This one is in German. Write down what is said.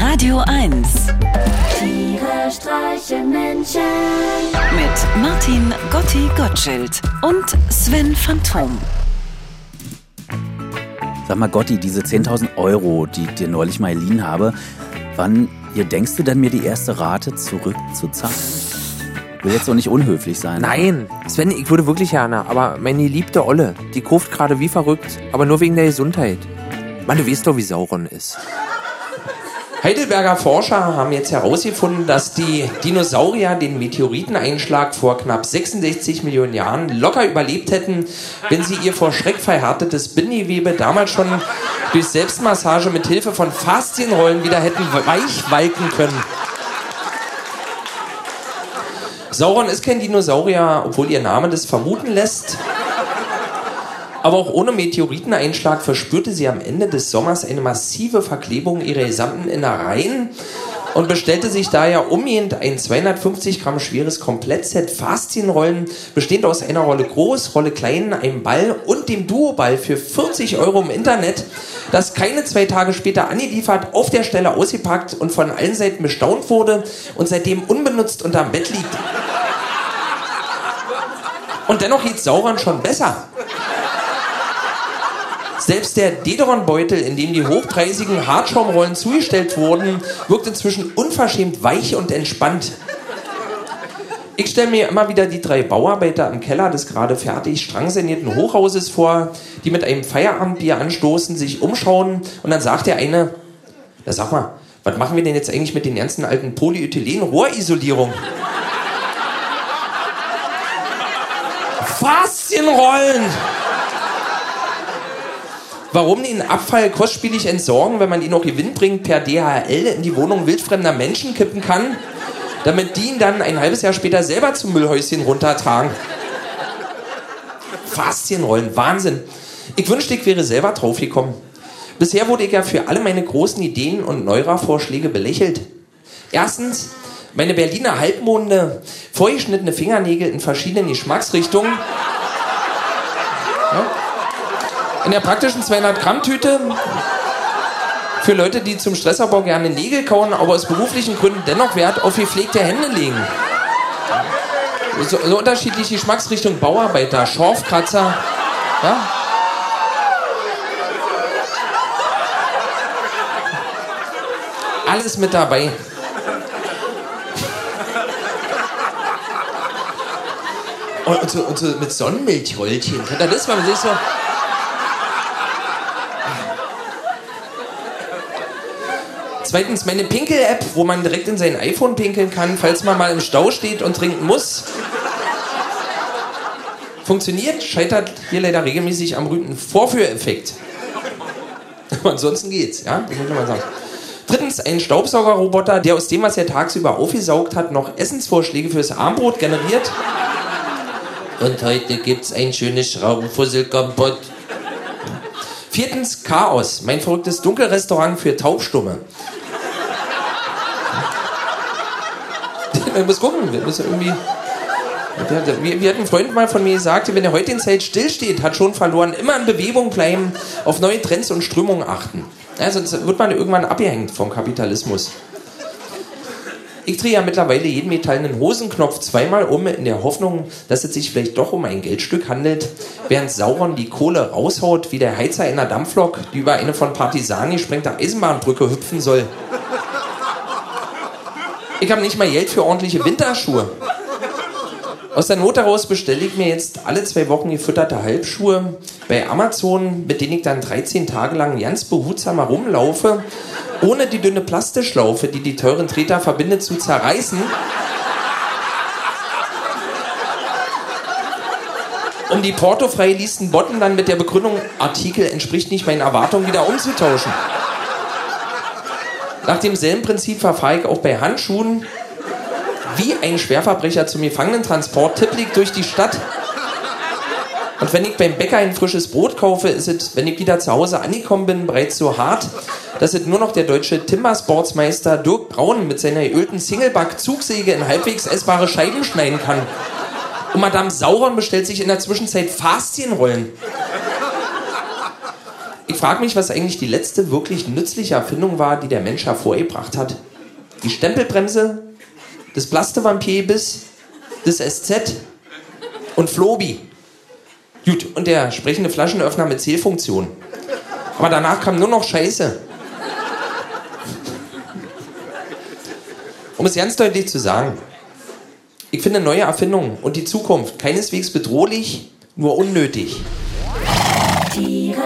Radio 1 Tiere streichen Menschen. mit Martin Gotti Gottschild und Sven Phantom. Sag mal, Gotti, diese 10.000 Euro, die ich dir neulich mal geliehen habe, wann ihr denkst du denn, mir die erste Rate zurückzuzahlen? Will jetzt doch nicht unhöflich sein. Nein, Sven, ich würde wirklich gerne, aber meine liebte Olle, die kauft gerade wie verrückt, aber nur wegen der Gesundheit. Mann, du weißt doch, wie Sauron ist. Heidelberger Forscher haben jetzt herausgefunden, dass die Dinosaurier den Meteoriteneinschlag vor knapp 66 Millionen Jahren locker überlebt hätten, wenn sie ihr vor Schreck verhärtetes Bindegewebe damals schon durch Selbstmassage mit Hilfe von Faszienrollen wieder hätten weichwalken können. Sauron ist kein Dinosaurier, obwohl ihr Name das vermuten lässt. Aber auch ohne Meteoriteneinschlag verspürte sie am Ende des Sommers eine massive Verklebung ihrer gesamten Innereien und bestellte sich daher umgehend ein 250 Gramm schweres Komplettset Faszienrollen, bestehend aus einer Rolle groß, Rolle klein, einem Ball und dem Duoball für 40 Euro im Internet, das keine zwei Tage später angeliefert, auf der Stelle ausgepackt und von allen Seiten bestaunt wurde und seitdem unbenutzt unterm Bett liegt. Und dennoch geht Sauron schon besser. Selbst der Dederon-Beutel, in dem die hochpreisigen Hartschaumrollen zugestellt wurden, wirkt inzwischen unverschämt weich und entspannt. Ich stelle mir immer wieder die drei Bauarbeiter im Keller des gerade fertig strangsanierten Hochhauses vor, die mit einem Feierabendbier anstoßen, sich umschauen und dann sagt der eine, na sag mal, was machen wir denn jetzt eigentlich mit den ganzen alten Polyethylen-Rohrisolierungen? Faszienrollen! Warum den Abfall kostspielig entsorgen, wenn man ihn auch gewinnbringend per DHL in die Wohnung wildfremder Menschen kippen kann, damit die ihn dann ein halbes Jahr später selber zum Müllhäuschen runtertragen? Faszienrollen, Wahnsinn. Ich wünschte, ich wäre selber draufgekommen. Bisher wurde ich ja für alle meine großen Ideen und Neura-Vorschläge belächelt. Erstens, meine Berliner Halbmonde, vorgeschnittene Fingernägel in verschiedenen Geschmacksrichtungen. In der praktischen 200-Gramm-Tüte für Leute, die zum Stressabbau gerne Nägel kauen, aber aus beruflichen Gründen dennoch Wert auf gepflegte Hände legen. So, so unterschiedliche Geschmacksrichtungen, Bauarbeiter, Schorfkratzer. Ja? Alles mit dabei. Und, und, so, und so mit Sonnenmilchröllchen. Kennt ihr das, wenn man sich so. Zweitens meine Pinkel-App, wo man direkt in sein iPhone pinkeln kann, falls man mal im Stau steht und trinken muss. Funktioniert, scheitert hier leider regelmäßig am berühmten Vorführeffekt. Aber ansonsten geht's, ja? Das muss mal sagen. Drittens, ein Staubsaugerroboter, der aus dem, was er tagsüber aufgesaugt hat, noch Essensvorschläge fürs Armbrot generiert. Und heute gibt's ein schönes Schraubenfusselkompott. Viertens, Chaos, mein verrücktes Dunkelrestaurant für Taubstumme. Man muss gucken, wir müssen irgendwie. Wie, wie hat ein Freund mal von mir gesagt, wenn er heute in Zeit stillsteht, hat schon verloren, immer in Bewegung bleiben, auf neue Trends und Strömungen achten. Ja, sonst wird man irgendwann abgehängt vom Kapitalismus. Ich drehe ja mittlerweile jeden metallenen Hosenknopf zweimal um, in der Hoffnung, dass es sich vielleicht doch um ein Geldstück handelt, während Sauron die Kohle raushaut, wie der Heizer einer Dampflok, die über eine von Partisanen gesprengte Eisenbahnbrücke hüpfen soll. Ich habe nicht mal Geld für ordentliche Winterschuhe. Aus der Not heraus bestelle ich mir jetzt alle zwei Wochen gefütterte Halbschuhe bei Amazon, mit denen ich dann 13 Tage lang ganz behutsam herumlaufe, ohne die dünne Plastischlaufe, die die teuren Treter verbindet, zu zerreißen. Um die portofrei liesten Botten dann mit der Begründung, Artikel entspricht nicht meinen Erwartungen, wieder umzutauschen. Nach demselben Prinzip verfahre ich auch bei Handschuhen wie ein Schwerverbrecher zum Gefangenentransport tippelig durch die Stadt. Und wenn ich beim Bäcker ein frisches Brot kaufe, ist es, wenn ich wieder zu Hause angekommen bin, bereits so hart, dass es nur noch der deutsche Timbersportsmeister Dirk Braun mit seiner geölten Singleback-Zugsäge in halbwegs essbare Scheiben schneiden kann. Und Madame Sauron bestellt sich in der Zwischenzeit Faszienrollen. Ich frage mich, was eigentlich die letzte wirklich nützliche Erfindung war, die der Mensch hervorgebracht hat. Die Stempelbremse, das Plastevampirbiss, das SZ und Flobi. Gut, und der sprechende Flaschenöffner mit Zählfunktion. Aber danach kam nur noch Scheiße. Um es ganz deutlich zu sagen, ich finde neue Erfindungen und die Zukunft keineswegs bedrohlich, nur unnötig.